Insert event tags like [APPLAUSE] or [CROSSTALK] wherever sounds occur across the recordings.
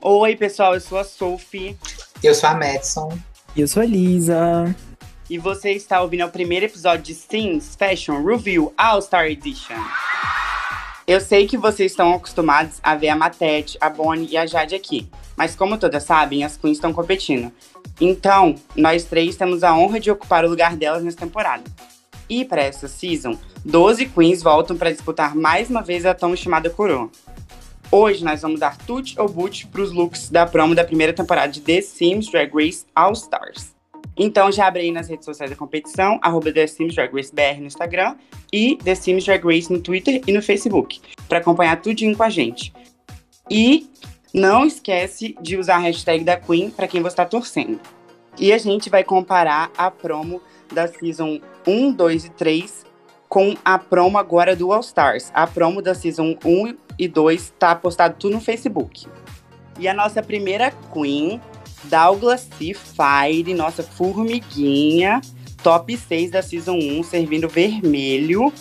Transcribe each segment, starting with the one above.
Oi, pessoal, eu sou a Sophie. Eu sou a Madison. E eu sou a Lisa. E você está ouvindo o primeiro episódio de Sims Fashion Review All Star Edition. Eu sei que vocês estão acostumados a ver a Matete, a Bonnie e a Jade aqui. Mas como todas sabem, as queens estão competindo. Então, nós três temos a honra de ocupar o lugar delas nessa temporada. E para essa season, 12 queens voltam para disputar mais uma vez a tão chamada coroa. Hoje nós vamos dar tut ou boot para os looks da promo da primeira temporada de The Sims Drag Race All Stars. Então já abre aí nas redes sociais da competição, arroba The Sims Drag Race BR no Instagram e The Sims Drag Race no Twitter e no Facebook, para acompanhar tudinho com a gente. E não esquece de usar a hashtag da Queen para quem você está torcendo. E a gente vai comparar a promo da Season 1, 2 e 3 com a promo agora do All Stars. A promo da Season 1 e 2 tá postado tudo no Facebook. E a nossa primeira Queen, Douglas C. Fire, nossa formiguinha, top 6 da Season 1, servindo vermelho.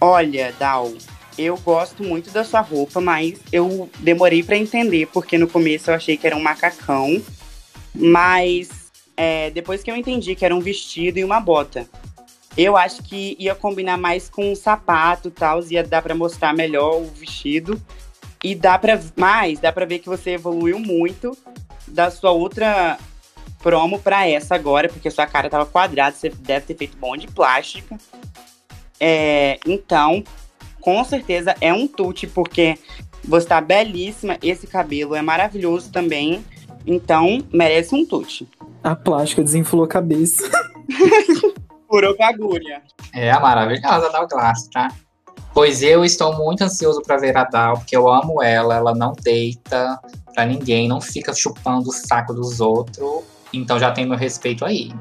Olha, Dal, eu gosto muito da sua roupa, mas eu demorei para entender, porque no começo eu achei que era um macacão. Mas é, depois que eu entendi que era um vestido e uma bota. Eu acho que ia combinar mais com um sapato e tal, ia dar para mostrar melhor o vestido. E dá para mais, dá para ver que você evoluiu muito da sua outra promo para essa agora, porque sua cara tava quadrada, você deve ter feito bom de plástica. É, então, com certeza é um tute, porque você tá belíssima, esse cabelo é maravilhoso também. Então, merece um tute. A plástica desinflou a cabeça. [LAUGHS] Furou com agulha. É a maravilhosa da Glass, tá? Pois eu estou muito ansioso para ver a Dal, porque eu amo ela, ela não deita pra ninguém, não fica chupando o saco dos outros, então já tem meu respeito aí.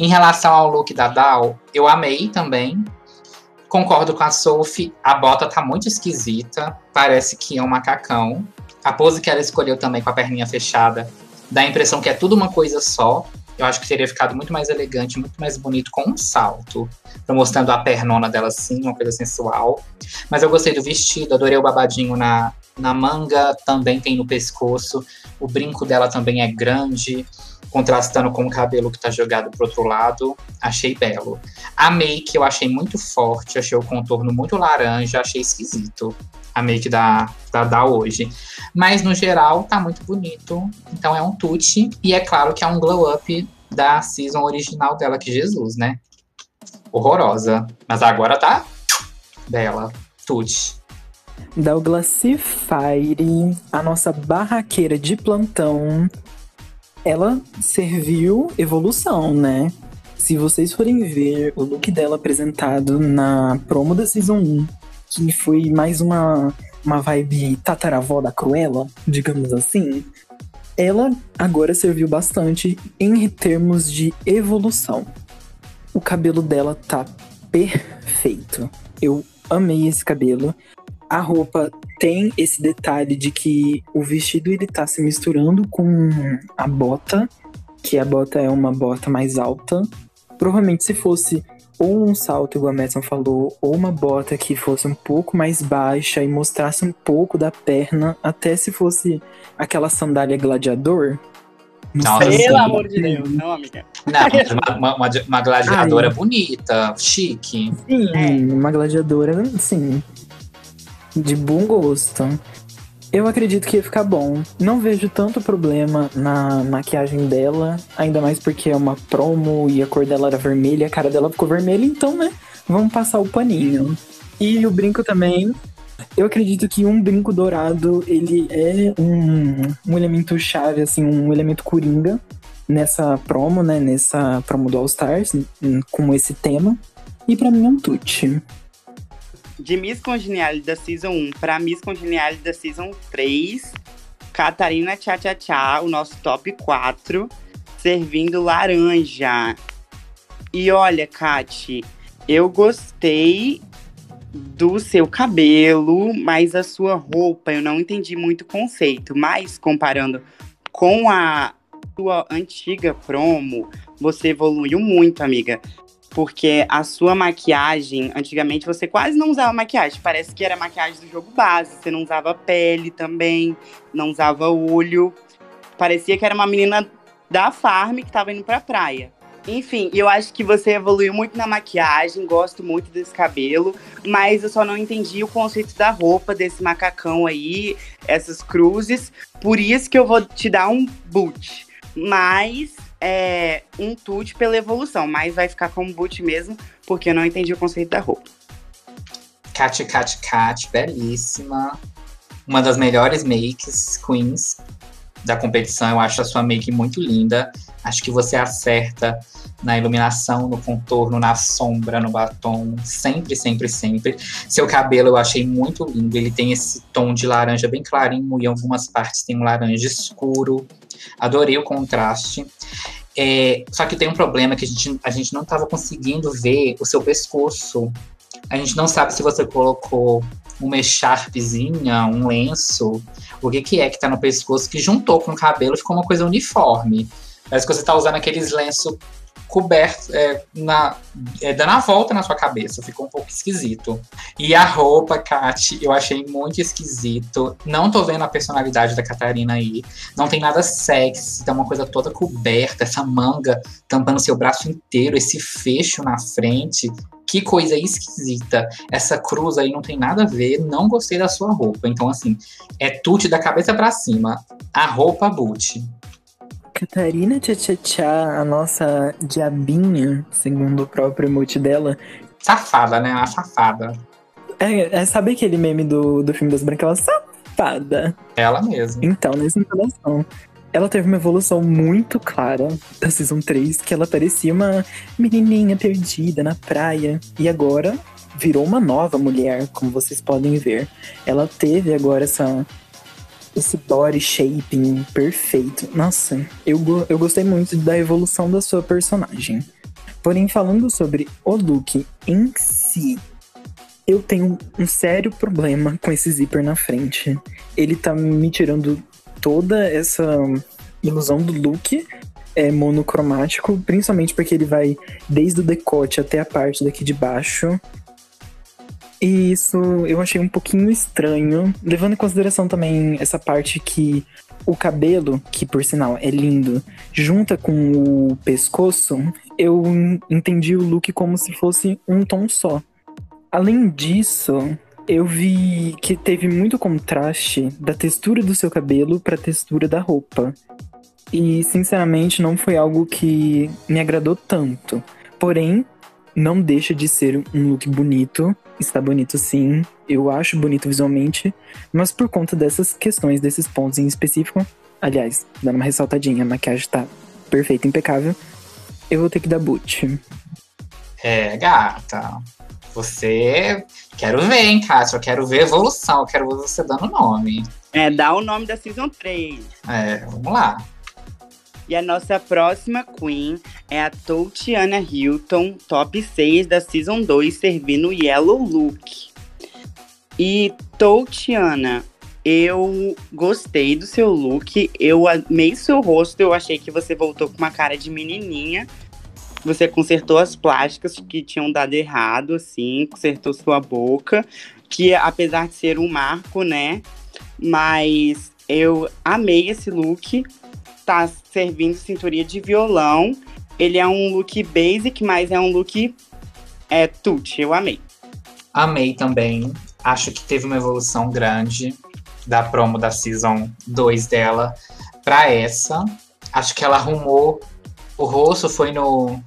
Em relação ao look da Dal, eu amei também. Concordo com a Sophie, a bota tá muito esquisita, parece que é um macacão. A pose que ela escolheu também com a perninha fechada dá a impressão que é tudo uma coisa só. Eu acho que teria ficado muito mais elegante, muito mais bonito com um salto, mostrando a pernona dela assim, uma coisa sensual. Mas eu gostei do vestido, adorei o babadinho na, na manga, também tem no pescoço. O brinco dela também é grande, contrastando com o cabelo que tá jogado pro outro lado. Achei belo. A make eu achei muito forte, achei o contorno muito laranja, achei esquisito a make da, da, da hoje. Mas no geral tá muito bonito. Então é um tute. E é claro que é um glow up da season original dela, que Jesus, né? Horrorosa. Mas agora tá bela. Tute. Douglas Fire, a nossa barraqueira de plantão, ela serviu evolução, né? Se vocês forem ver o look dela apresentado na promo da Season 1, que foi mais uma, uma vibe tataravó da Cruella, digamos assim, ela agora serviu bastante em termos de evolução. O cabelo dela tá perfeito. Eu amei esse cabelo. A roupa tem esse detalhe de que o vestido ele tá se misturando com a bota, que a bota é uma bota mais alta. Provavelmente se fosse ou um salto, igual a Madison falou, ou uma bota que fosse um pouco mais baixa e mostrasse um pouco da perna, até se fosse aquela sandália gladiador. Nossa, Pelo amor de Deus, não, amiga. Não, uma, uma, uma gladiadora Ai. bonita, chique. Sim, é. uma gladiadora, sim, de bom gosto. Eu acredito que ia ficar bom. Não vejo tanto problema na maquiagem dela, ainda mais porque é uma promo e a cor dela era vermelha, a cara dela ficou vermelha, então, né? Vamos passar o paninho. E o brinco também. Eu acredito que um brinco dourado, ele é um, um elemento chave, assim, um elemento coringa nessa promo, né? Nessa promo do All Stars, com esse tema. E para mim é um tute de Miss Congeniality da Season 1 para Miss Congeniality da Season 3, Catarina Tchá Tchá Tchá, o nosso top 4, servindo laranja. E olha, Kati, eu gostei do seu cabelo, mas a sua roupa eu não entendi muito o conceito. Mas comparando com a sua antiga promo, você evoluiu muito, amiga. Porque a sua maquiagem, antigamente você quase não usava maquiagem. Parece que era maquiagem do jogo base. Você não usava pele também, não usava olho. Parecia que era uma menina da farm que tava indo pra praia. Enfim, eu acho que você evoluiu muito na maquiagem, gosto muito desse cabelo, mas eu só não entendi o conceito da roupa, desse macacão aí, essas cruzes. Por isso que eu vou te dar um boot. Mas é um tute pela evolução, mas vai ficar como boot mesmo, porque eu não entendi o conceito da roupa. Cat, Cat, Cat, belíssima. Uma das melhores makes, queens da competição. Eu acho a sua make muito linda. Acho que você acerta na iluminação, no contorno, na sombra, no batom. Sempre, sempre, sempre. Seu cabelo eu achei muito lindo. Ele tem esse tom de laranja bem clarinho e em algumas partes tem um laranja escuro. Adorei o contraste. É, só que tem um problema que a gente, a gente não estava conseguindo ver o seu pescoço. A gente não sabe se você colocou uma echarpezinha, um lenço, o que, que é que tá no pescoço que juntou com o cabelo ficou uma coisa uniforme. Parece que você tá usando aqueles lenços coberto, é, na, é, dando a volta na sua cabeça. Ficou um pouco esquisito. E a roupa, Kat, eu achei muito esquisito. Não tô vendo a personalidade da Catarina aí. Não tem nada sexy, tá uma coisa toda coberta, essa manga tampando seu braço inteiro, esse fecho na frente. Que coisa esquisita. Essa cruz aí não tem nada a ver. Não gostei da sua roupa. Então, assim, é tute da cabeça para cima. A roupa boot. Catarina Tchá, a nossa diabinha, segundo o próprio emote dela. Safada, né? A safada. É, é sabe aquele meme do, do filme das Branquelas? Safada. Ela mesma. Então, nessa entonação. Ela teve uma evolução muito clara da Season 3, que ela parecia uma menininha perdida na praia. E agora virou uma nova mulher, como vocês podem ver. Ela teve agora essa esse body shaping perfeito. Nossa, eu, eu gostei muito da evolução da sua personagem. Porém, falando sobre o look em si, eu tenho um sério problema com esse zíper na frente. Ele tá me tirando toda essa ilusão do look é monocromático, principalmente porque ele vai desde o decote até a parte daqui de baixo. E isso eu achei um pouquinho estranho, levando em consideração também essa parte que o cabelo, que por sinal é lindo, junta com o pescoço, eu entendi o look como se fosse um tom só. Além disso, eu vi que teve muito contraste da textura do seu cabelo para a textura da roupa. E sinceramente não foi algo que me agradou tanto. Porém, não deixa de ser um look bonito. Está bonito sim, eu acho bonito visualmente, mas por conta dessas questões, desses pontos em específico, aliás, dando uma ressaltadinha, a maquiagem tá perfeita, impecável, eu vou ter que dar boot. É, gata. Você. Quero ver, hein, Kátia? Eu quero ver evolução, eu quero ver você dando nome. É, dá o nome da Season 3. É, vamos lá. E a nossa próxima Queen é a Totiana Hilton, top 6 da Season 2, servindo Yellow Look. E Totiana, eu gostei do seu look, eu amei seu rosto, eu achei que você voltou com uma cara de menininha. Você consertou as plásticas que tinham dado errado, assim, consertou sua boca, que apesar de ser um marco, né? Mas eu amei esse look tá servindo cinturinha de violão. Ele é um look basic, mas é um look é, tutti. Eu amei. Amei também. Acho que teve uma evolução grande da promo da Season 2 dela para essa. Acho que ela arrumou o rosto, foi no,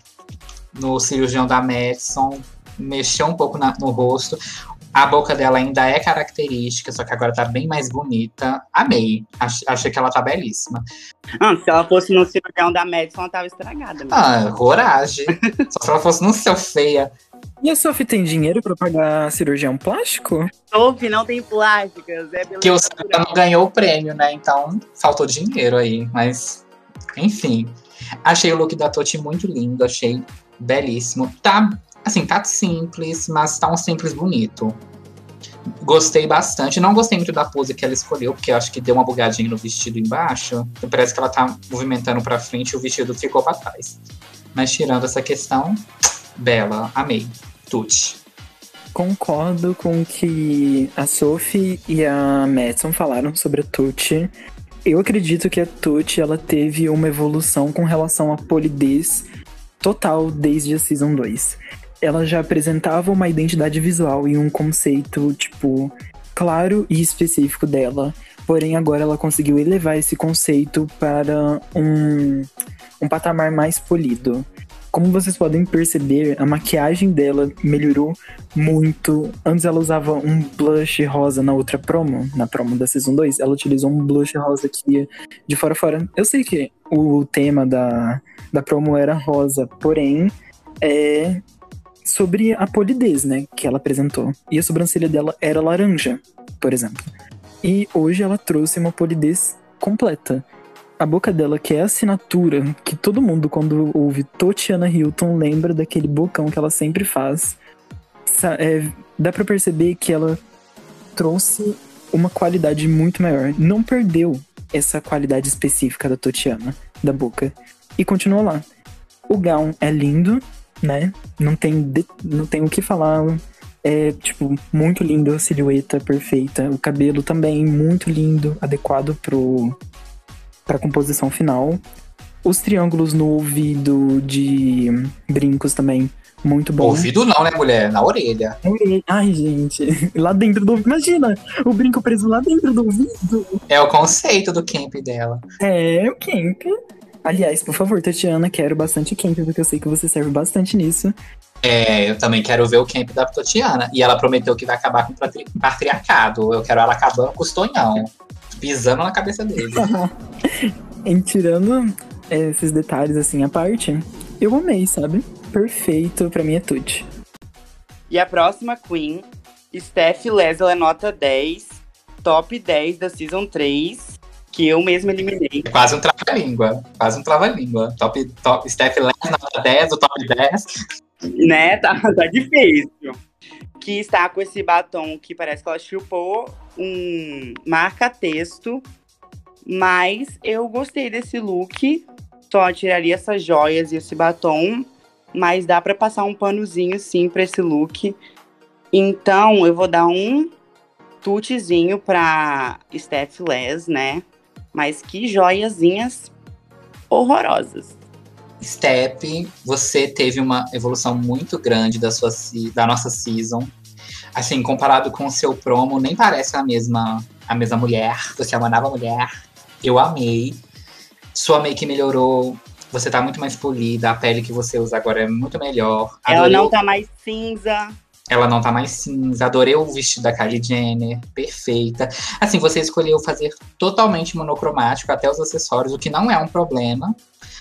no cirurgião da Madison, mexeu um pouco na, no rosto. A boca dela ainda é característica, só que agora tá bem mais bonita. Amei. Ach, achei que ela tá belíssima. Ah, se ela fosse no cirurgião da Madison, ela tava estragada. Mesmo. Ah, coragem. só se ela fosse no seu feia. E a Sophie tem dinheiro pra pagar cirurgião plástico? Sophie não tem plásticas, é Que o não ganhou o prêmio, né? Então faltou dinheiro aí. Mas, enfim. Achei o look da Toti muito lindo, achei belíssimo. Tá Assim, tá simples, mas tá um simples bonito. Gostei bastante. Não gostei muito da pose que ela escolheu, porque acho que deu uma bugadinha no vestido embaixo. Parece que ela tá movimentando pra frente e o vestido ficou pra trás. Mas tirando essa questão, Bela, amei. Tuti. Concordo com o que a Sophie e a Madison falaram sobre a Tuti. Eu acredito que a Tuti ela teve uma evolução com relação à polidez total desde a Season 2. Ela já apresentava uma identidade visual e um conceito, tipo, claro e específico dela. Porém, agora ela conseguiu elevar esse conceito para um, um patamar mais polido. Como vocês podem perceber, a maquiagem dela melhorou muito. Antes ela usava um blush rosa na outra promo, na promo da Season 2. Ela utilizou um blush rosa que de fora a fora. Eu sei que o tema da, da promo era rosa, porém, é sobre a polidez, né, que ela apresentou. E a sobrancelha dela era laranja, por exemplo. E hoje ela trouxe uma polidez completa a boca dela, que é a assinatura, que todo mundo, quando ouve Totiana Hilton, lembra daquele bocão que ela sempre faz. É, dá para perceber que ela trouxe uma qualidade muito maior. Não perdeu essa qualidade específica da Totiana, da boca. E continua lá. O gown é lindo, né? Não tem, de... não tem o que falar. É, tipo, muito lindo, a silhueta perfeita. O cabelo também muito lindo, adequado pro, para composição final. Os triângulos no ouvido de brincos também, muito bom. Ouvido não, né, mulher? Na orelha. Ai, gente. Lá dentro do. Imagina! O brinco preso lá dentro do ouvido. É o conceito do camp dela. É, o camp. Aliás, por favor, Tatiana, quero bastante camp, porque eu sei que você serve bastante nisso. É, eu também quero ver o camp da Tatiana. E ela prometeu que vai acabar com o patriarcado. Eu quero ela acabando com os tonhão pisando na cabeça dele. [LAUGHS] em tirando esses detalhes assim à parte, eu amei, sabe? Perfeito, pra mim é tudo. E a próxima Queen, Steph Leslie é nota 10, top 10 da Season 3, que eu mesma eliminei. Quase um trava-língua, quase um trava-língua. Top, top, Steph Leslie nota 10, o top 10. Né, tá, [LAUGHS] tá difícil. Que está com esse batom que parece que ela chupou um marca-texto, mas eu gostei desse look. Só tiraria essas joias e esse batom, mas dá para passar um panozinho sim para esse look. Então eu vou dar um tutezinho para Steph Les, né? Mas que joiazinhas horrorosas. Step, você teve uma evolução muito grande da, sua, da nossa season assim, comparado com o seu promo, nem parece a mesma, a mesma mulher. Você é uma nova mulher. Eu amei. Sua make melhorou. Você tá muito mais polida. A pele que você usa agora é muito melhor. Adorei Ela não tá mais cinza. Ela não tá mais cinza. Adorei o vestido da Kylie Jenner. Perfeita. Assim, você escolheu fazer totalmente monocromático, até os acessórios, o que não é um problema.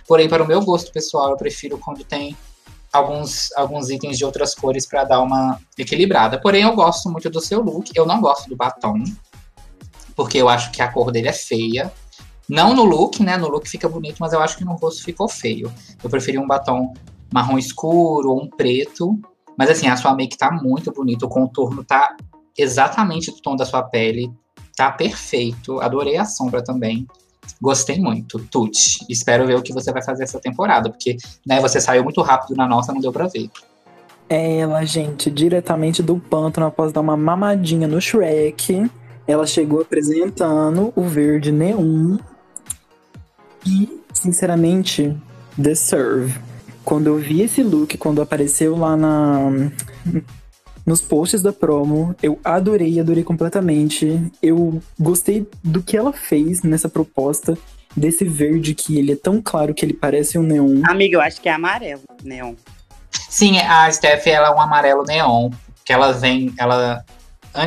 Porém, para o meu gosto pessoal, eu prefiro quando tem alguns, alguns itens de outras cores para dar uma equilibrada. Porém, eu gosto muito do seu look. Eu não gosto do batom, porque eu acho que a cor dele é feia. Não no look, né? No look fica bonito, mas eu acho que no rosto ficou feio. Eu preferi um batom marrom escuro ou um preto. Mas assim, a sua make tá muito bonita, o contorno tá exatamente do tom da sua pele. Tá perfeito. Adorei a sombra também. Gostei muito, Tuti. Espero ver o que você vai fazer essa temporada, porque né, você saiu muito rápido na nossa, não deu pra ver. É ela, gente, diretamente do pântano, após dar uma mamadinha no Shrek, ela chegou apresentando o verde neon. E, sinceramente, deserve. Quando eu vi esse look, quando apareceu lá na nos posts da promo. Eu adorei, adorei completamente. Eu gostei do que ela fez nessa proposta desse verde que ele é tão claro que ele parece um neon. Amiga, eu acho que é amarelo, neon. Sim, a Steph ela é um amarelo neon, que ela vem, ela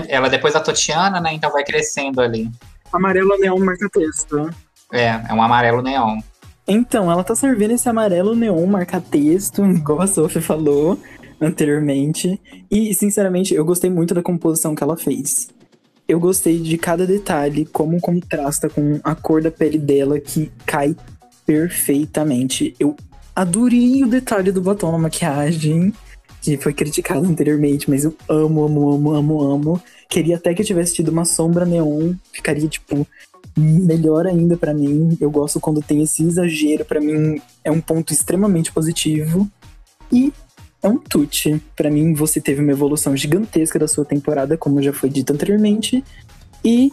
ela depois da Totiana, né? Então vai crescendo ali. Amarelo neon marca texto. É, é um amarelo neon. Então, ela tá servindo esse amarelo neon marca texto, [LAUGHS] igual a Sophie falou anteriormente. E, sinceramente, eu gostei muito da composição que ela fez. Eu gostei de cada detalhe, como contrasta com a cor da pele dela, que cai perfeitamente. Eu adorei o detalhe do batom na maquiagem, que foi criticado anteriormente, mas eu amo, amo, amo, amo, amo. Queria até que eu tivesse tido uma sombra neon, ficaria, tipo, melhor ainda para mim. Eu gosto quando tem esse exagero, para mim é um ponto extremamente positivo. E é um tute. Para mim, você teve uma evolução gigantesca da sua temporada, como já foi dito anteriormente. E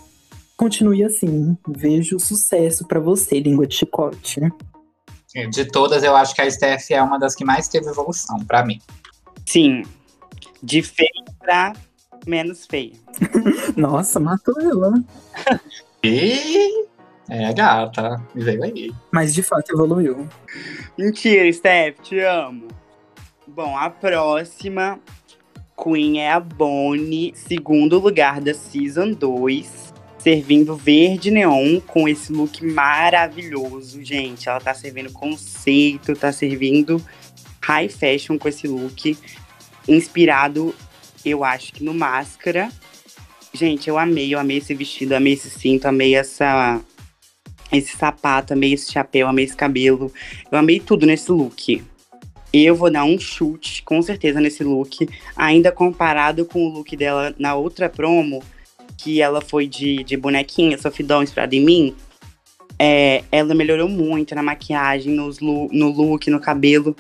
continue assim. Vejo sucesso para você, língua de chicote. De todas, eu acho que a Steph é uma das que mais teve evolução, para mim. Sim. De feia pra menos feia. [LAUGHS] Nossa, matou ela. [LAUGHS] E é gata, me veio aí. Mas de fato evoluiu. Mentira, Steph, te amo. Bom, a próxima Queen é a Bonnie, segundo lugar da Season 2, servindo verde neon com esse look maravilhoso, gente. Ela tá servindo conceito, tá servindo high fashion com esse look, inspirado, eu acho que no Máscara. Gente, eu amei, eu amei esse vestido, amei esse cinto, amei essa esse sapato, amei esse chapéu, amei esse cabelo. Eu amei tudo nesse look. Eu vou dar um chute, com certeza, nesse look. Ainda comparado com o look dela na outra promo, que ela foi de, de bonequinha, Sophie inspirada em mim. É, ela melhorou muito na maquiagem, nos no look, no cabelo.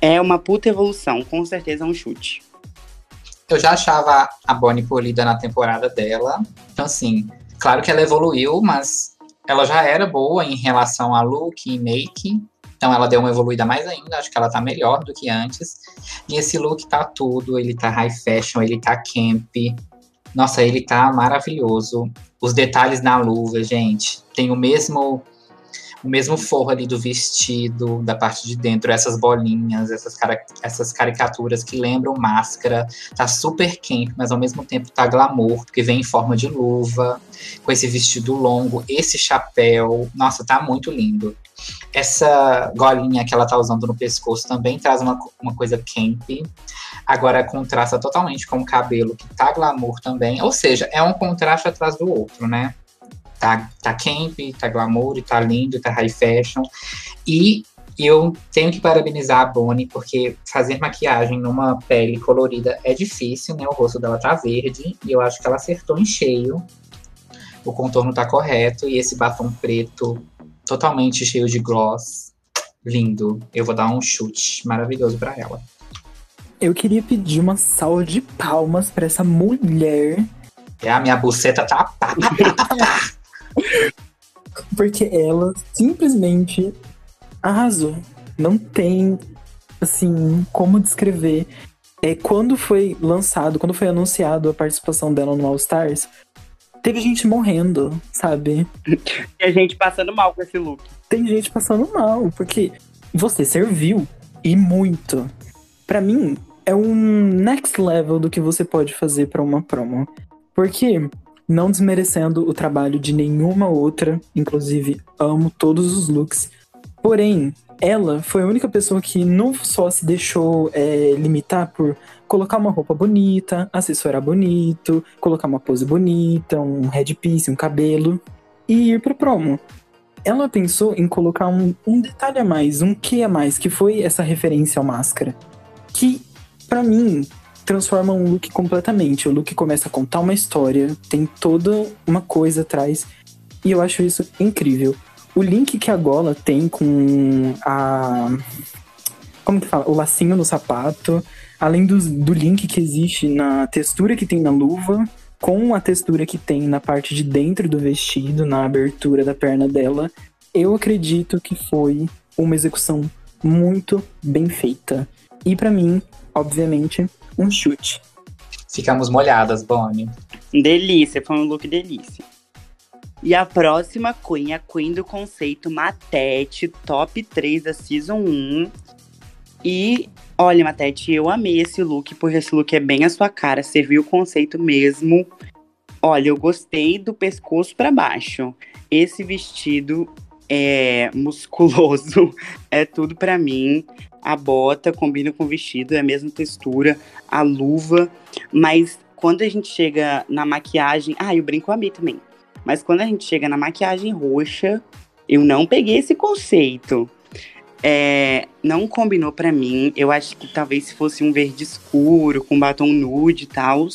É uma puta evolução, com certeza é um chute. Eu já achava a Bonnie polida na temporada dela. Então, assim, claro que ela evoluiu, mas ela já era boa em relação a look e make. Então ela deu uma evoluída mais ainda, acho que ela tá melhor do que antes. E esse look tá tudo, ele tá high fashion, ele tá camp. Nossa, ele tá maravilhoso. Os detalhes na luva, gente, tem o mesmo o mesmo forro ali do vestido, da parte de dentro, essas bolinhas, essas, essas caricaturas que lembram máscara. Tá super camp, mas ao mesmo tempo tá glamour, porque vem em forma de luva, com esse vestido longo, esse chapéu. Nossa, tá muito lindo. Essa golinha que ela tá usando no pescoço também traz uma, uma coisa camp. Agora contrasta totalmente com o cabelo, que tá glamour também. Ou seja, é um contraste atrás do outro, né? Tá, tá camp, tá glamour, tá lindo, tá high fashion. E eu tenho que parabenizar a Bonnie, porque fazer maquiagem numa pele colorida é difícil, né? O rosto dela tá verde, e eu acho que ela acertou em cheio. O contorno tá correto, e esse batom preto totalmente cheio de gloss. Lindo. Eu vou dar um chute maravilhoso para ela. Eu queria pedir uma salva de palmas para essa mulher. É, a minha buceta tá. Pá, pá, pá, pá, Porque ela simplesmente arrasou. Não tem, assim, como descrever. É, quando foi lançado, quando foi anunciado a participação dela no All Stars, teve gente morrendo, sabe? E a gente passando mal com esse look. Tem gente passando mal, porque você serviu e muito. Para mim, é um next level do que você pode fazer para uma promo. Porque não desmerecendo o trabalho de nenhuma outra, inclusive amo todos os looks. Porém, ela foi a única pessoa que não só se deixou é, limitar por colocar uma roupa bonita, assessorar bonito, colocar uma pose bonita, um headpiece, um cabelo e ir pro promo. Ela pensou em colocar um, um detalhe a mais, um que a mais, que foi essa referência ao máscara. Que, para mim, transforma um look completamente. O look começa a contar uma história, tem toda uma coisa atrás, e eu acho isso incrível. O link que a gola tem com a. Como que fala? O lacinho no sapato, além do, do link que existe na textura que tem na luva, com a textura que tem na parte de dentro do vestido, na abertura da perna dela, eu acredito que foi uma execução muito bem feita. E para mim, obviamente, um chute. Ficamos molhadas, Bonnie. Delícia, foi um look delícia. E a próxima Queen, a Queen do conceito Matete, top 3 da Season 1. E olha, Matete, eu amei esse look, porque esse look é bem a sua cara, serviu o conceito mesmo. Olha, eu gostei do pescoço para baixo. Esse vestido é [LAUGHS] musculoso, é tudo para mim. A bota combina com o vestido, é a mesma textura, a luva, mas quando a gente chega na maquiagem, ah, e o brinco eu amei também. Mas quando a gente chega na maquiagem roxa, eu não peguei esse conceito. É, não combinou para mim. Eu acho que talvez se fosse um verde escuro, com batom nude e tal.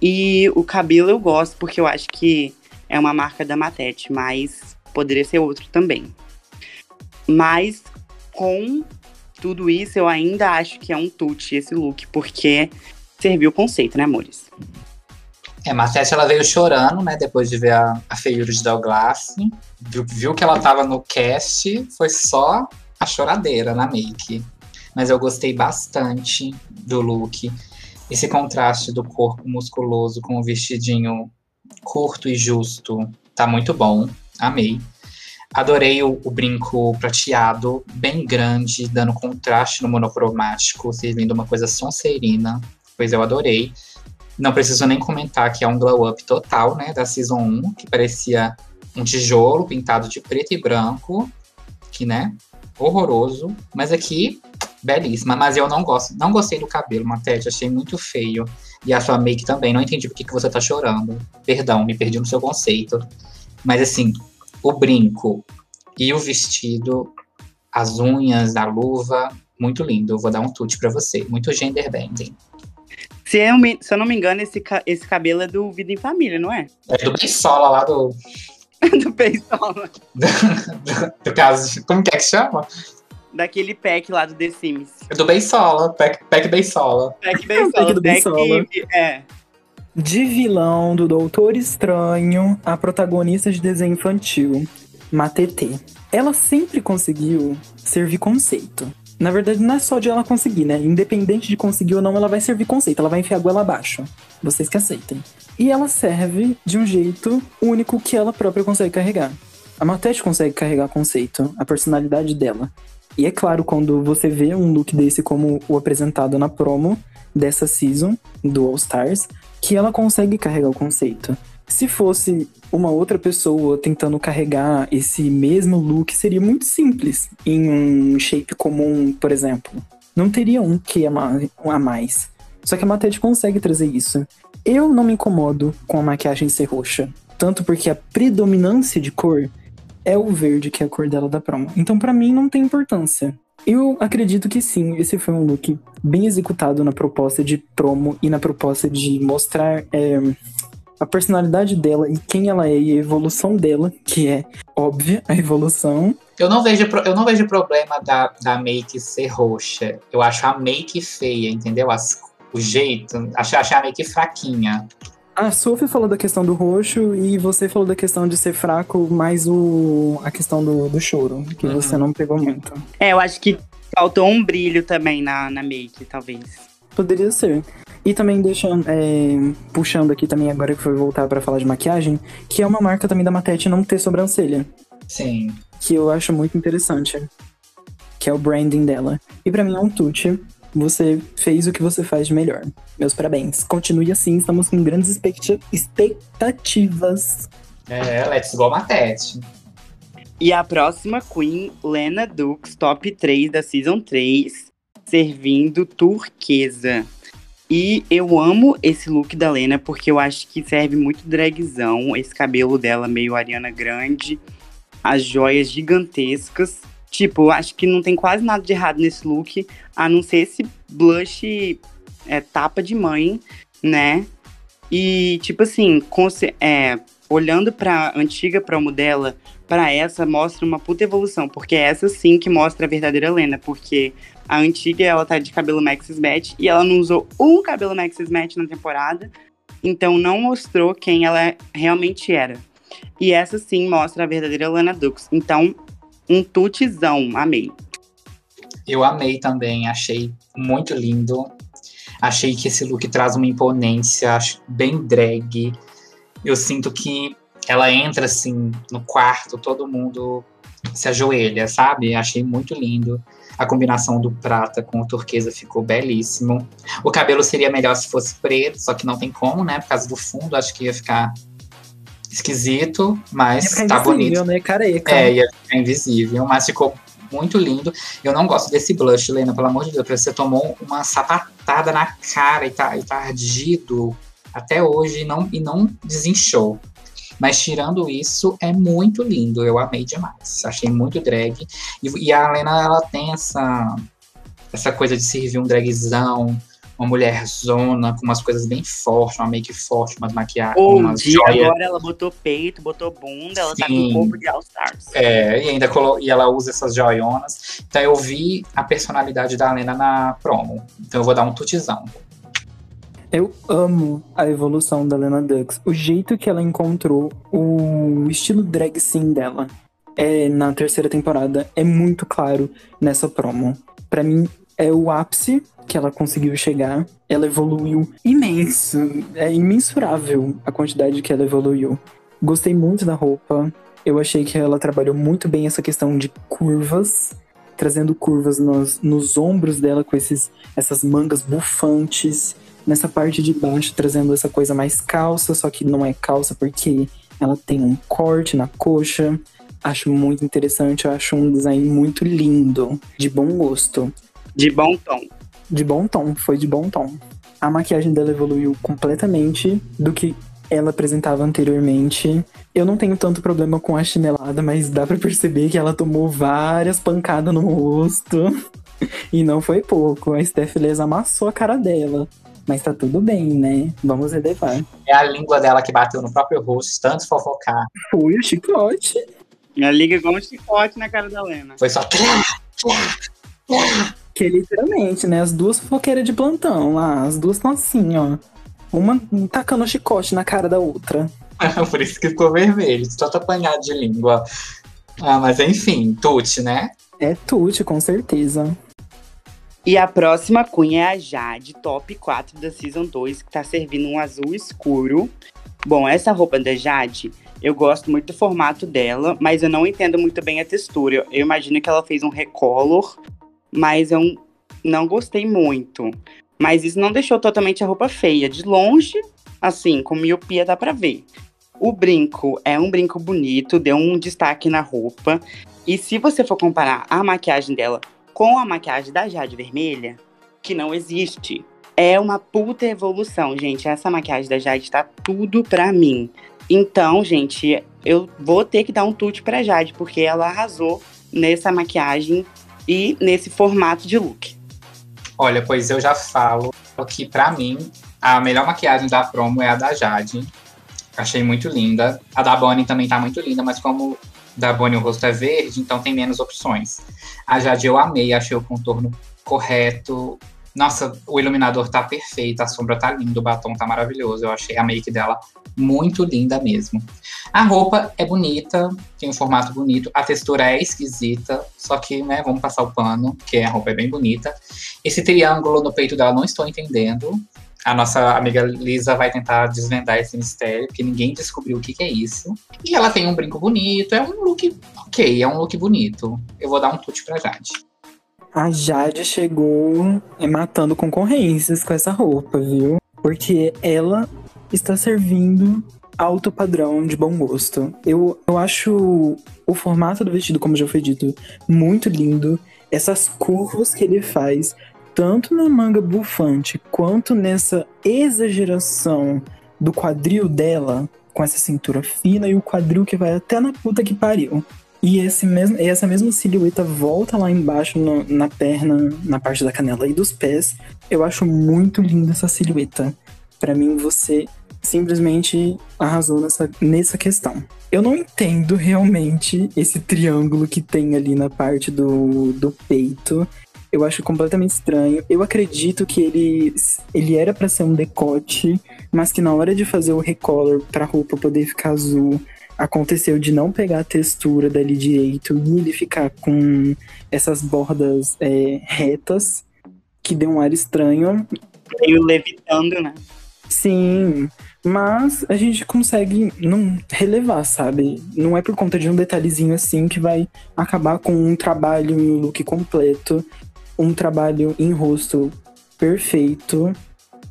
E o cabelo eu gosto, porque eu acho que é uma marca da Matete, mas poderia ser outro também. Mas com tudo isso, eu ainda acho que é um tute esse look, porque serviu o conceito, né, amores? É, Martete, ela veio chorando, né, depois de ver a, a feiura de Douglas. Viu, viu que ela tava no cast, foi só a choradeira na make. Mas eu gostei bastante do look. Esse contraste do corpo musculoso com o vestidinho curto e justo tá muito bom. Amei. Adorei o, o, brinco prateado, bem grande, dando contraste no monocromático, servindo uma coisa sonserina. Pois eu adorei. Não preciso nem comentar que é um glow up total, né, da Season 1, que parecia um tijolo pintado de preto e branco, que, né, horroroso. Mas aqui, belíssima. Mas eu não gosto, não gostei do cabelo, Matete, achei muito feio. E a sua make também, não entendi por que, que você tá chorando. Perdão, me perdi no seu conceito. Mas assim, o brinco e o vestido, as unhas, a luva, muito lindo. Eu vou dar um tute para você. Muito gender bending. Se eu, me, se eu não me engano, esse, esse cabelo é do Vida em Família, não é? É do Beisola lá do. [LAUGHS] do Beisola. do, do, do caso. Como que é que chama? Daquele pack lá do The Sims. É do Beisola, pack, pack Beisola. Pack Beisola. [LAUGHS] pack do Beisola. é. De vilão do Doutor Estranho, a protagonista de desenho infantil, Matete. Ela sempre conseguiu servir conceito. Na verdade, não é só de ela conseguir, né? Independente de conseguir ou não, ela vai servir conceito. Ela vai enfiar a goela abaixo. Vocês que aceitem. E ela serve de um jeito único que ela própria consegue carregar. A Matete consegue carregar conceito, a personalidade dela. E é claro, quando você vê um look desse como o apresentado na promo dessa season do All Stars, que ela consegue carregar o conceito. Se fosse uma outra pessoa tentando carregar esse mesmo look, seria muito simples em um shape comum, por exemplo. Não teria um que a mais. Só que a Matete consegue trazer isso. Eu não me incomodo com a maquiagem ser roxa. Tanto porque a predominância de cor é o verde, que é a cor dela da promo. Então, para mim, não tem importância. Eu acredito que sim, esse foi um look bem executado na proposta de promo e na proposta de mostrar é, a personalidade dela e quem ela é e a evolução dela, que é óbvia a evolução. Eu não vejo, eu não vejo problema da, da make ser roxa. Eu acho a make feia, entendeu? As, o jeito. Acho, acho a make fraquinha. A Sophie falou da questão do roxo e você falou da questão de ser fraco, mais o, a questão do, do choro, que uhum. você não pegou muito. É, eu acho que faltou um brilho também na, na make, talvez. Poderia ser. E também deixando, é, puxando aqui também agora que foi voltar para falar de maquiagem, que é uma marca também da Matete não ter sobrancelha. Sim. Que eu acho muito interessante. Que é o branding dela. E para mim é um tute. Você fez o que você faz de melhor. Meus parabéns. Continue assim, estamos com grandes expectativas. É, let's go Matete. E a próxima Queen, Lena Dux, top 3 da Season 3, servindo turquesa. E eu amo esse look da Lena porque eu acho que serve muito dragzão. Esse cabelo dela meio Ariana Grande, as joias gigantescas. Tipo, acho que não tem quase nada de errado nesse look, a não ser esse blush é, tapa de mãe, né? E, tipo assim, é, olhando pra antiga promo dela, para essa mostra uma puta evolução, porque é essa sim que mostra a verdadeira Lena, porque a antiga ela tá de cabelo Maxis Match e ela não usou um cabelo Maxis Match na temporada, então não mostrou quem ela realmente era. E essa sim mostra a verdadeira Lana Dux. Então, um tutizão, amei. Eu amei também, achei muito lindo. Achei que esse look traz uma imponência bem drag. Eu sinto que ela entra assim no quarto, todo mundo se ajoelha, sabe? Achei muito lindo. A combinação do prata com o turquesa ficou belíssimo. O cabelo seria melhor se fosse preto, só que não tem como, né? Por causa do fundo, acho que ia ficar esquisito, mas tá bonito. Né? Careca. É, ia ficar invisível, mas ficou muito lindo. Eu não gosto desse blush, Lena, pelo amor de Deus. Você tomou uma sapatada na cara e tá, e tá ardido até hoje e não, e não desinchou. Mas tirando isso, é muito lindo. Eu amei demais. Achei muito drag. E, e a Lena, ela tem essa, essa coisa de servir um dragzão uma mulher zona, com umas coisas bem fortes, uma make forte, umas maquiagens, umas dia joias. agora ela botou peito, botou bunda, ela tá com Sim. o corpo de All Stars. É, e ainda colo- e ela usa essas joionas. Então eu vi a personalidade da Lena na promo. Então eu vou dar um tutizão. Eu amo a evolução da Lena Dux. O jeito que ela encontrou o estilo drag sim dela é, na terceira temporada é muito claro nessa promo. Pra mim, é o ápice que ela conseguiu chegar. Ela evoluiu imenso. É imensurável a quantidade que ela evoluiu. Gostei muito da roupa. Eu achei que ela trabalhou muito bem essa questão de curvas. Trazendo curvas nos, nos ombros dela com esses, essas mangas bufantes nessa parte de baixo, trazendo essa coisa mais calça, só que não é calça porque ela tem um corte na coxa. Acho muito interessante, eu acho um design muito lindo, de bom gosto. De bom tom. De bom tom, foi de bom tom. A maquiagem dela evoluiu completamente do que ela apresentava anteriormente. Eu não tenho tanto problema com a chinelada, mas dá pra perceber que ela tomou várias pancadas no rosto. [LAUGHS] E não foi pouco. A Steph Les amassou a cara dela. Mas tá tudo bem, né? Vamos relevar. É a língua dela que bateu no próprio rosto, tanto fofocar. Foi o chicote. Ela liga igual um chicote na cara da Lena. Foi só. Que é literalmente, né? As duas fofoqueiras de plantão lá. As duas estão assim, ó. Uma tacando chicote na cara da outra. [LAUGHS] Por isso que ficou vermelho, tanto apanhado de língua. Ah, mas enfim, Tuti, né? É Tuti, com certeza. E a próxima Queen é a Jade, top 4 da Season 2, que tá servindo um azul escuro. Bom, essa roupa da Jade, eu gosto muito do formato dela, mas eu não entendo muito bem a textura. Eu imagino que ela fez um recolor, mas eu não gostei muito. Mas isso não deixou totalmente a roupa feia. De longe, assim, com miopia dá pra ver. O brinco é um brinco bonito, deu um destaque na roupa. E se você for comparar a maquiagem dela com a maquiagem da Jade Vermelha, que não existe, é uma puta evolução, gente. Essa maquiagem da Jade tá tudo pra mim. Então, gente, eu vou ter que dar um tute pra Jade, porque ela arrasou nessa maquiagem e nesse formato de look. Olha, pois eu já falo que pra mim a melhor maquiagem da promo é a da Jade. Achei muito linda. A da Bonnie também tá muito linda, mas como da Bonnie o rosto é verde, então tem menos opções. A Jade eu amei, achei o contorno correto. Nossa, o iluminador tá perfeito, a sombra tá linda, o batom tá maravilhoso. Eu achei a make dela muito linda mesmo. A roupa é bonita, tem um formato bonito, a textura é esquisita, só que, né, vamos passar o pano, porque a roupa é bem bonita. Esse triângulo no peito dela não estou entendendo. A nossa amiga Lisa vai tentar desvendar esse mistério, porque ninguém descobriu o que, que é isso. E ela tem um brinco bonito, é um look ok, é um look bonito. Eu vou dar um tute pra Jade. A Jade chegou matando concorrências com essa roupa, viu? Porque ela está servindo alto padrão de bom gosto. Eu, eu acho o formato do vestido, como já foi dito, muito lindo. Essas curvas que ele faz, tanto na manga bufante quanto nessa exageração do quadril dela, com essa cintura fina e o quadril que vai até na puta que pariu. E esse mesmo, e essa mesma silhueta volta lá embaixo no- na perna, na parte da canela e dos pés. Eu acho muito linda essa silhueta. Pra mim, você simplesmente arrasou nessa, nessa questão. Eu não entendo realmente esse triângulo que tem ali na parte do, do peito. Eu acho completamente estranho. Eu acredito que ele, ele era pra ser um decote, mas que na hora de fazer o recolor pra roupa poder ficar azul, aconteceu de não pegar a textura dali direito e ele ficar com essas bordas é, retas, que deu um ar estranho. Meio levitando, né? Sim, mas a gente consegue não relevar, sabe? Não é por conta de um detalhezinho assim que vai acabar com um trabalho em um look completo, um trabalho em rosto perfeito.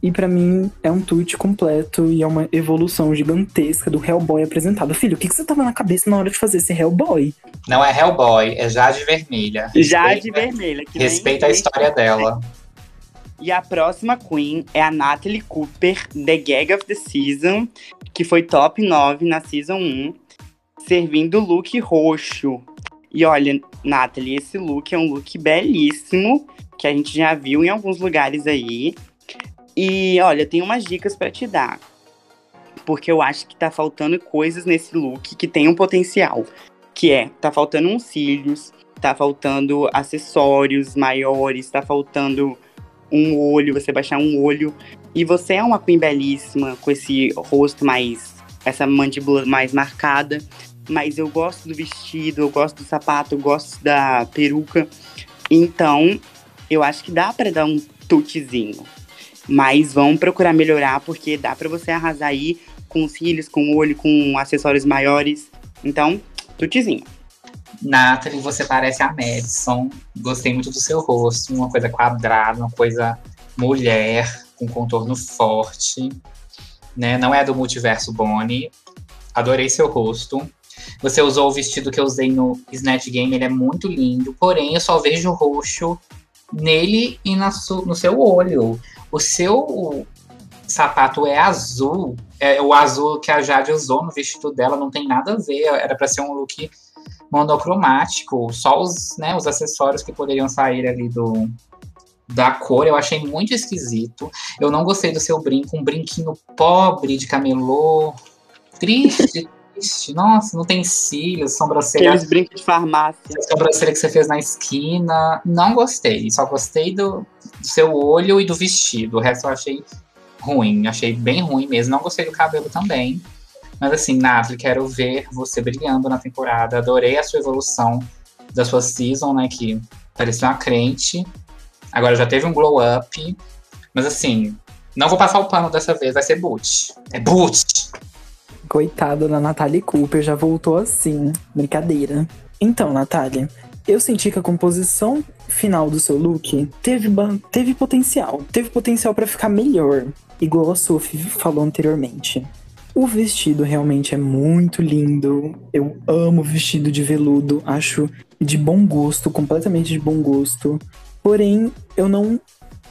E pra mim é um tweet completo e é uma evolução gigantesca do Hellboy apresentado. Filho, o que, que você tava na cabeça na hora de fazer esse Hellboy? Não é Hellboy, é Jade Vermelha. Jade Respeita- Vermelha. Que Respeita a história dela. E a próxima Queen é a Natalie Cooper, The Gag of the Season, que foi top 9 na Season 1, servindo o look roxo. E olha, Natalie, esse look é um look belíssimo, que a gente já viu em alguns lugares aí. E olha, tem umas dicas para te dar. Porque eu acho que tá faltando coisas nesse look que tem um potencial. Que é, tá faltando uns cílios, tá faltando acessórios maiores, tá faltando um olho, você baixar um olho. E você é uma queen belíssima, com esse rosto mais. essa mandíbula mais marcada. Mas eu gosto do vestido, eu gosto do sapato, eu gosto da peruca. Então, eu acho que dá para dar um tutezinho. Mas vão procurar melhorar, porque dá para você arrasar aí com cílios, com olho, com acessórios maiores. Então, tutezinho. Nathalie, você parece a Madison. Gostei muito do seu rosto. Uma coisa quadrada, uma coisa mulher, com contorno forte. Né? Não é do multiverso Bonnie. Adorei seu rosto. Você usou o vestido que eu usei no Snatch Game, ele é muito lindo. Porém, eu só vejo roxo nele e na no seu olho. O seu sapato é azul. É o azul que a Jade usou no vestido dela não tem nada a ver. Era para ser um look monocromático. Só os, né, os acessórios que poderiam sair ali do, da cor, eu achei muito esquisito. Eu não gostei do seu brinco, um brinquinho pobre de camelô. Triste, triste. Nossa, não tem cílios, sobrancelha. Aqueles brincos de farmácia. Sobrancelha que você fez na esquina. Não gostei. Só gostei do, do seu olho e do vestido. O resto eu achei ruim. Achei bem ruim mesmo. Não gostei do cabelo também. Mas assim, Nathalie, quero ver você brilhando na temporada. Adorei a sua evolução da sua season, né? Que parecia uma crente. Agora já teve um glow up. Mas assim, não vou passar o pano dessa vez, vai ser boot. É boot! Coitada da Natalie Cooper, já voltou assim. Brincadeira. Então, Natália, eu senti que a composição final do seu look teve, teve potencial. Teve potencial para ficar melhor, igual a Sophie falou anteriormente. O vestido realmente é muito lindo. Eu amo vestido de veludo, acho de bom gosto, completamente de bom gosto. Porém, eu não.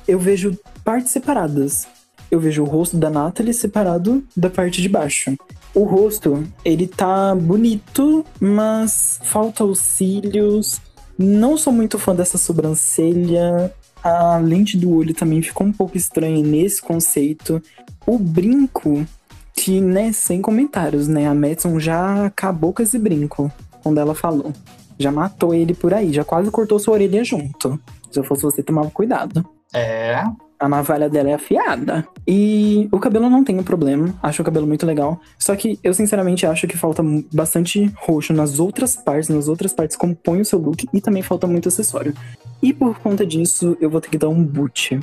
Eu vejo partes separadas. Eu vejo o rosto da Natalie separado da parte de baixo. O rosto, ele tá bonito, mas falta os cílios. Não sou muito fã dessa sobrancelha. A lente do olho também ficou um pouco estranha nesse conceito. O brinco, que, né, sem comentários, né? A Madison já acabou com esse brinco quando ela falou. Já matou ele por aí, já quase cortou sua orelha junto. Se eu fosse você, tomava cuidado. É. A navalha dela é afiada. E o cabelo não tem um problema. Acho o cabelo muito legal. Só que eu, sinceramente, acho que falta bastante roxo nas outras partes. Nas outras partes compõe o seu look. E também falta muito acessório. E por conta disso, eu vou ter que dar um boot.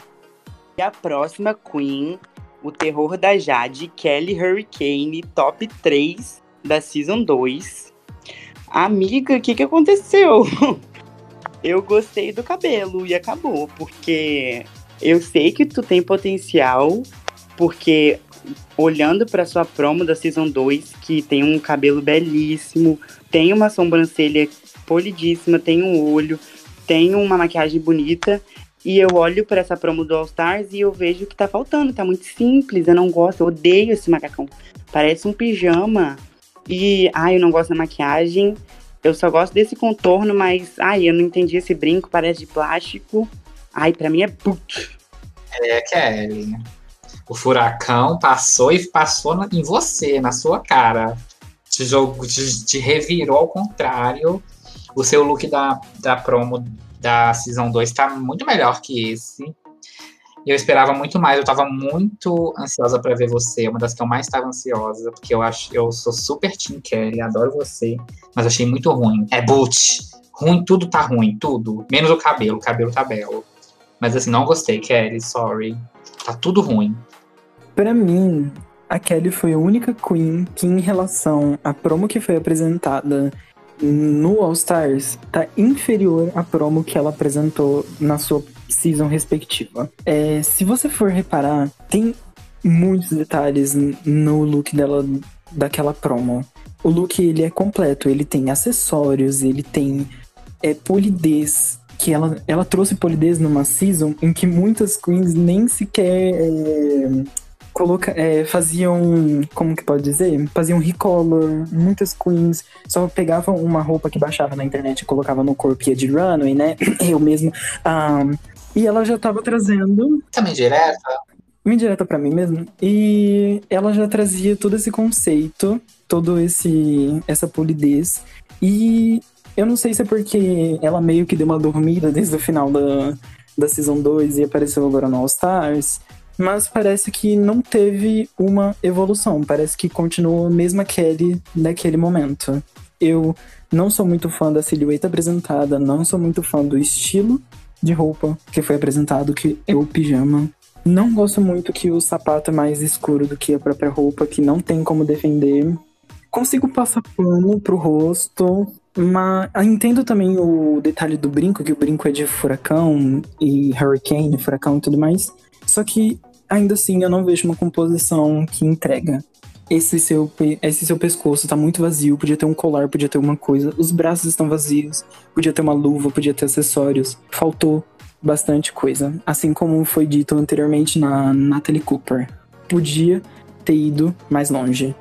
E a próxima Queen o Terror da Jade, Kelly Hurricane, top 3 da Season 2. Amiga, o que, que aconteceu? [LAUGHS] eu gostei do cabelo e acabou, porque eu sei que tu tem potencial, porque olhando para sua promo da Season 2, que tem um cabelo belíssimo, tem uma sobrancelha polidíssima, tem um olho, tem uma maquiagem bonita, e eu olho para essa promo do All Stars e eu vejo que tá faltando, tá muito simples, eu não gosto, eu odeio esse macacão. Parece um pijama. E, ai, eu não gosto da maquiagem. Eu só gosto desse contorno, mas, ai, eu não entendi esse brinco, parece de plástico. Ai, para mim é put. É, Kelly. O furacão passou e passou em você, na sua cara. Te, jogou, te, te revirou ao contrário. O seu look da, da promo da Season 2 tá muito melhor que esse. Eu esperava muito mais, eu tava muito ansiosa para ver você, uma das que eu mais estava ansiosa, porque eu acho eu sou super Team Kelly, adoro você, mas achei muito ruim. É boot. Ruim, tudo tá ruim, tudo. Menos o cabelo, o cabelo tá belo. Mas assim, não gostei, Kelly, sorry. Tá tudo ruim. Para mim, a Kelly foi a única queen que, em relação à promo que foi apresentada no All Stars tá inferior à promo que ela apresentou na sua season respectiva. É, se você for reparar, tem muitos detalhes no look dela daquela promo. O look ele é completo, ele tem acessórios, ele tem é, polidez, que ela, ela trouxe polidez numa season em que muitas queens nem sequer é, coloca, é, faziam, como que pode dizer? Faziam recolor, muitas queens só pegavam uma roupa que baixava na internet e colocava no corpo de runway, né? [CLEARS THROAT] Eu mesmo. Um, e ela já tava trazendo. Também direta? uma indireta para mim mesmo. E ela já trazia todo esse conceito, todo esse essa polidez. E eu não sei se é porque ela meio que deu uma dormida desde o final da, da Season 2 e apareceu agora no All Stars. Mas parece que não teve uma evolução. Parece que continuou a mesma Kelly naquele momento. Eu não sou muito fã da silhueta apresentada, não sou muito fã do estilo de roupa que foi apresentado, que é o pijama. Não gosto muito que o sapato é mais escuro do que a própria roupa, que não tem como defender. Consigo passar pano pro rosto, mas entendo também o detalhe do brinco, que o brinco é de furacão e hurricane, furacão e tudo mais. Só que ainda assim eu não vejo uma composição que entrega. Esse seu, esse seu pescoço tá muito vazio, podia ter um colar, podia ter uma coisa. Os braços estão vazios, podia ter uma luva, podia ter acessórios. Faltou bastante coisa. Assim como foi dito anteriormente na Natalie Cooper. Podia ter ido mais longe.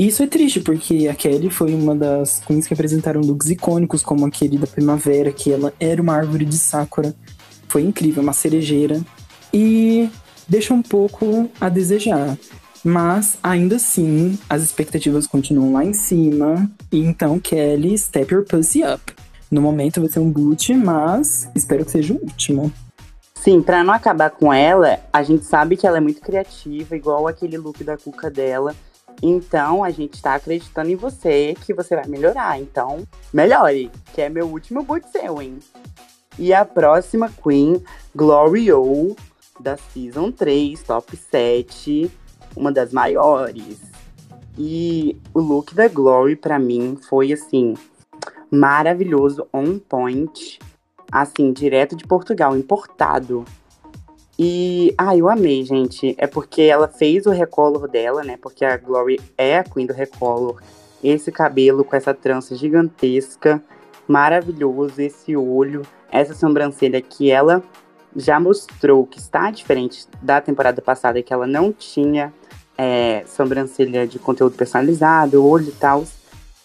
Isso é triste, porque a Kelly foi uma das queens que apresentaram looks icônicos, como aquele da primavera, que ela era uma árvore de sakura. Foi incrível, uma cerejeira. E deixa um pouco a desejar. Mas ainda assim, as expectativas continuam lá em cima. E então, Kelly, step your pussy up. No momento vai ser um boot, mas espero que seja o último. Sim, pra não acabar com ela, a gente sabe que ela é muito criativa, igual aquele look da cuca dela. Então, a gente tá acreditando em você que você vai melhorar. Então, melhore, que é meu último boot seu, hein? E a próxima Queen, Glory O, da Season 3, Top 7 uma das maiores. E o look da Glory, para mim, foi assim, maravilhoso, on point. Assim, direto de Portugal, importado. E, ah, eu amei, gente. É porque ela fez o recolor dela, né? Porque a Glory é a queen do recolor. Esse cabelo com essa trança gigantesca, maravilhoso. Esse olho, essa sobrancelha que ela já mostrou que está diferente da temporada passada, que ela não tinha é, sobrancelha de conteúdo personalizado, olho e tal.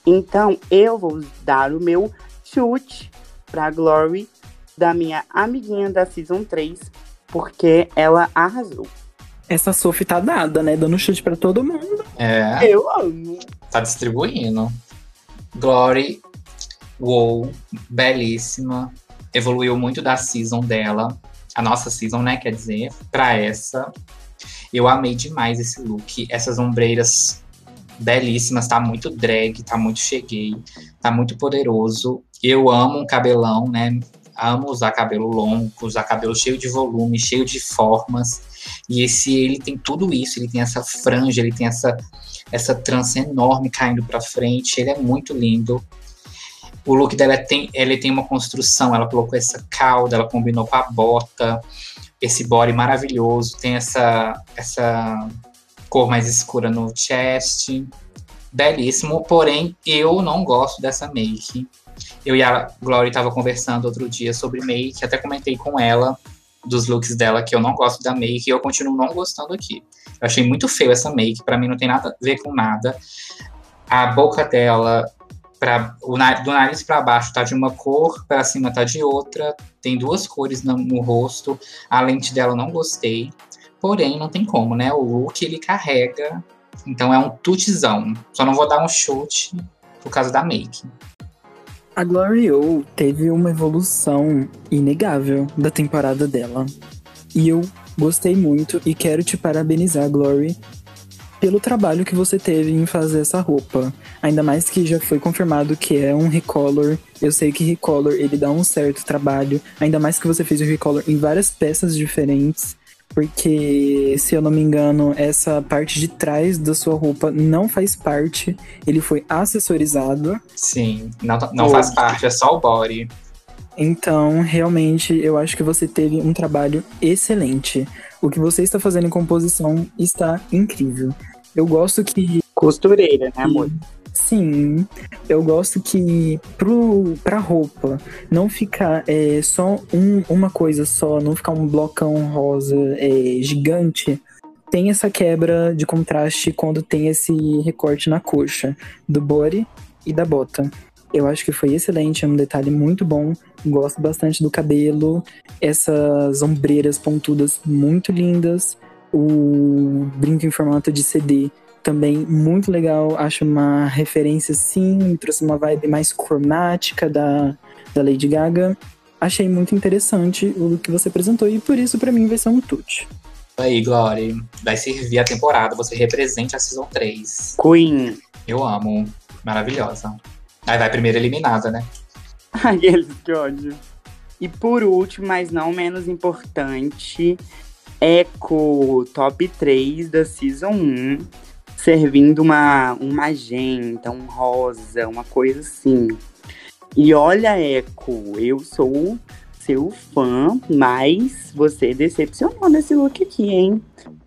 Então, eu vou dar o meu chute pra Glory da minha amiguinha da Season 3, porque ela arrasou. Essa Sophie tá dada, né? Dando chute pra todo mundo. É. Eu amo. Tá distribuindo. Glory, wow, belíssima. Evoluiu muito da season dela. A nossa season, né? Quer dizer, pra essa. Eu amei demais esse look. Essas ombreiras belíssimas, tá muito drag, tá muito cheguei, tá muito poderoso. Eu amo um cabelão, né? Amo usar cabelo longo, usar cabelo cheio de volume, cheio de formas. E esse ele tem tudo isso, ele tem essa franja, ele tem essa essa trança enorme caindo para frente, ele é muito lindo. O look dela tem, ele tem uma construção, ela colocou essa cauda, ela combinou com a bota esse body maravilhoso, tem essa, essa cor mais escura no chest, belíssimo, porém eu não gosto dessa make. Eu e a Glory tava conversando outro dia sobre make, até comentei com ela dos looks dela que eu não gosto da make e eu continuo não gostando aqui. Eu achei muito feio essa make, para mim não tem nada a ver com nada. A boca dela do nariz para baixo tá de uma cor, para cima tá de outra, tem duas cores no, no, rosto. A lente dela não gostei, porém não tem como, né? O look ele carrega, então é um tutizão. Só não vou dar um chute por causa da make. A Glory O teve uma evolução inegável da temporada dela. E eu gostei muito e quero te parabenizar, Glory, pelo trabalho que você teve em fazer essa roupa. Ainda mais que já foi confirmado que é um recolor. Eu sei que recolor ele dá um certo trabalho. Ainda mais que você fez o recolor em várias peças diferentes. Porque, se eu não me engano, essa parte de trás da sua roupa não faz parte. Ele foi acessorizado. Sim, não, não faz parte, é só o body. Então, realmente, eu acho que você teve um trabalho excelente. O que você está fazendo em composição está incrível. Eu gosto que. Costureira, né, amor? Sim, eu gosto que pro, pra roupa não ficar é, só um, uma coisa só, não ficar um blocão rosa é, gigante, tem essa quebra de contraste quando tem esse recorte na coxa do body e da bota. Eu acho que foi excelente, é um detalhe muito bom. Gosto bastante do cabelo, essas ombreiras pontudas muito lindas. O brinco em formato de CD também muito legal. Acho uma referência, sim, trouxe uma vibe mais cromática da, da Lady Gaga. Achei muito interessante o que você apresentou e por isso, para mim, vai ser um tute. Aí, Glória, vai servir a temporada, você represente a Season 3. Queen. Eu amo, maravilhosa. Aí vai primeiro eliminada, né? [LAUGHS] Aqueles que ódio. E por último, mas não menos importante, Echo Top 3 da Season 1, servindo uma, um magenta, um rosa, uma coisa assim. E olha, Echo, eu sou seu fã, mas você decepcionou nesse look aqui, hein?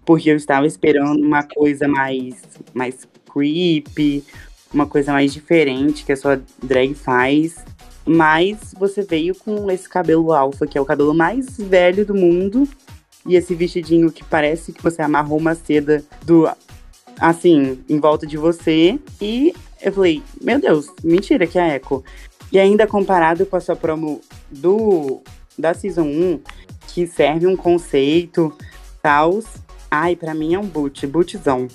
Porque eu estava esperando uma coisa mais, mais creepy, uma coisa mais diferente que a sua drag faz. Mas você veio com esse cabelo alfa, que é o cabelo mais velho do mundo. E esse vestidinho que parece que você amarrou uma seda do. Assim, em volta de você. E eu falei, meu Deus, mentira que é a Echo. E ainda comparado com a sua promo do da Season 1, que serve um conceito, tal. Ai, para mim é um boot, bootzão.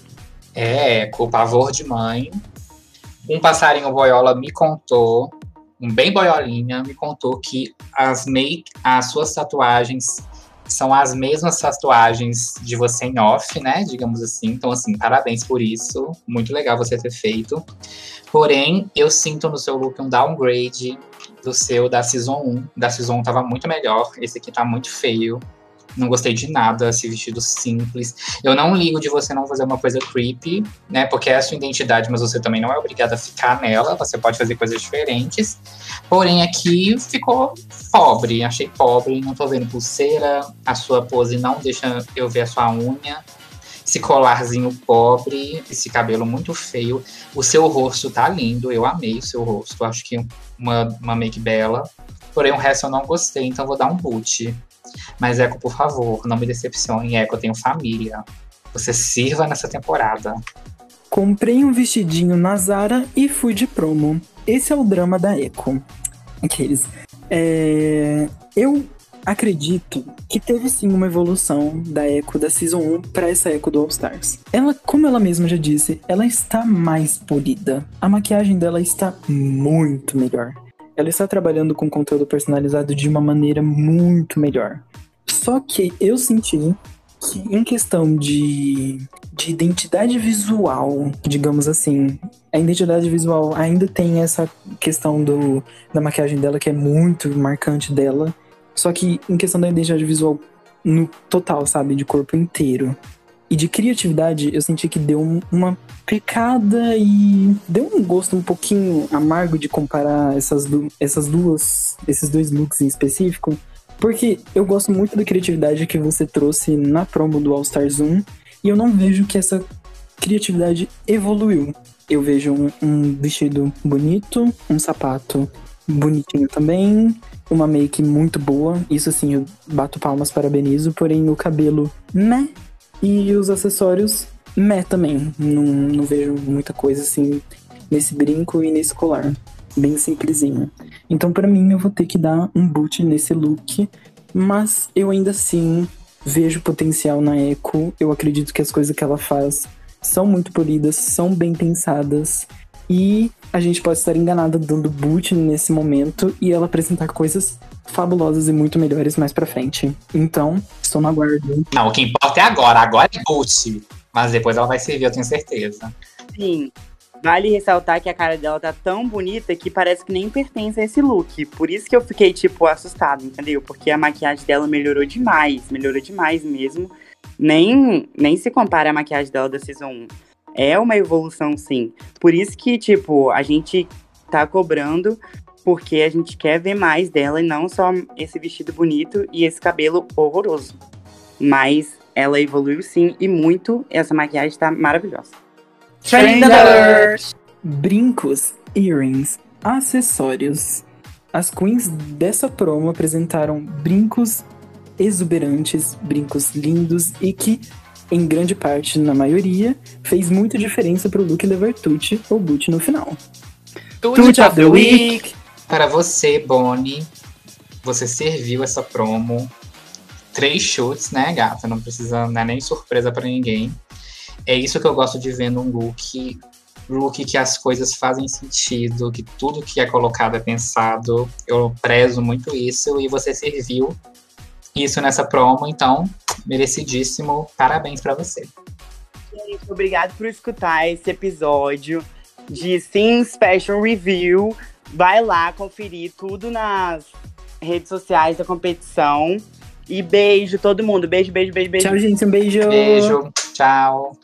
É, com pavor de mãe. Um passarinho boiola me contou um bem boiolinha, me contou que as make, as suas tatuagens são as mesmas tatuagens de você em off, né? Digamos assim. Então, assim, parabéns por isso. Muito legal você ter feito. Porém, eu sinto no seu look um downgrade do seu da Season 1. Da Season 1 tava muito melhor. Esse aqui tá muito feio. Não gostei de nada, esse vestido simples. Eu não ligo de você não fazer uma coisa creepy, né? Porque é a sua identidade, mas você também não é obrigada a ficar nela. Você pode fazer coisas diferentes. Porém, aqui ficou pobre. Achei pobre. Não tô vendo pulseira. A sua pose não deixa eu ver a sua unha. Esse colarzinho pobre, esse cabelo muito feio. O seu rosto tá lindo, eu amei o seu rosto. Acho que uma, uma make bela. Porém, o resto eu não gostei, então vou dar um boot. Mas, Eco, por favor, não me decepcione. Eco, eu tenho família. Você sirva nessa temporada. Comprei um vestidinho na Zara e fui de promo. Esse é o drama da Eco. Aqueles. É... Eu acredito que teve sim uma evolução da Echo da Season 1 para essa Echo do All Stars. Ela, como ela mesma já disse, ela está mais polida. A maquiagem dela está muito melhor ela está trabalhando com conteúdo personalizado de uma maneira muito melhor. Só que eu senti que em questão de, de identidade visual, digamos assim, a identidade visual ainda tem essa questão do, da maquiagem dela que é muito marcante dela. Só que em questão da identidade visual no total, sabe, de corpo inteiro, e de criatividade, eu senti que deu uma picada e deu um gosto um pouquinho amargo de comparar essas, du essas duas, esses dois looks em específico. Porque eu gosto muito da criatividade que você trouxe na promo do All Stars 1 e eu não vejo que essa criatividade evoluiu. Eu vejo um, um vestido bonito, um sapato bonitinho também, uma make muito boa. Isso assim, eu bato palmas, parabenizo, porém o cabelo, né? E os acessórios, meh também. Não, não vejo muita coisa assim nesse brinco e nesse colar. Bem simplesinho. Então, para mim, eu vou ter que dar um boot nesse look. Mas eu ainda assim vejo potencial na Echo. Eu acredito que as coisas que ela faz são muito polidas, são bem pensadas. E a gente pode estar enganada dando boot nesse momento e ela apresentar coisas fabulosas e muito melhores mais pra frente. Então, estou no aguardo. Não, o que importa é agora. Agora é boot. Mas depois ela vai servir, eu tenho certeza. Sim. Vale ressaltar que a cara dela tá tão bonita que parece que nem pertence a esse look. Por isso que eu fiquei, tipo, assustada, entendeu? Porque a maquiagem dela melhorou demais. Melhorou demais mesmo. Nem, nem se compara a maquiagem dela da Season 1. É uma evolução, sim. Por isso que, tipo, a gente tá cobrando porque a gente quer ver mais dela e não só esse vestido bonito e esse cabelo horroroso. Mas ela evoluiu sim e muito. Essa maquiagem tá maravilhosa. Trend alert! Brincos, earrings, acessórios. As queens dessa promo apresentaram brincos exuberantes, brincos lindos e que, em grande parte, na maioria, fez muita diferença pro look levar Tucci ou boot no final. Tucci of the Week! Para você, Bonnie, você serviu essa promo. três chutes, né, gata? Não precisa, não é nem surpresa para ninguém. É isso que eu gosto de ver num look. Look que as coisas fazem sentido, que tudo que é colocado é pensado. Eu prezo muito isso e você serviu isso nessa promo, então, merecidíssimo. Parabéns para você. Gente, obrigado por escutar esse episódio de Sims Fashion Review. Vai lá conferir tudo nas redes sociais da competição. E beijo todo mundo. Beijo, beijo, beijo, beijo. Tchau, gente. Um beijo. Beijo. Tchau.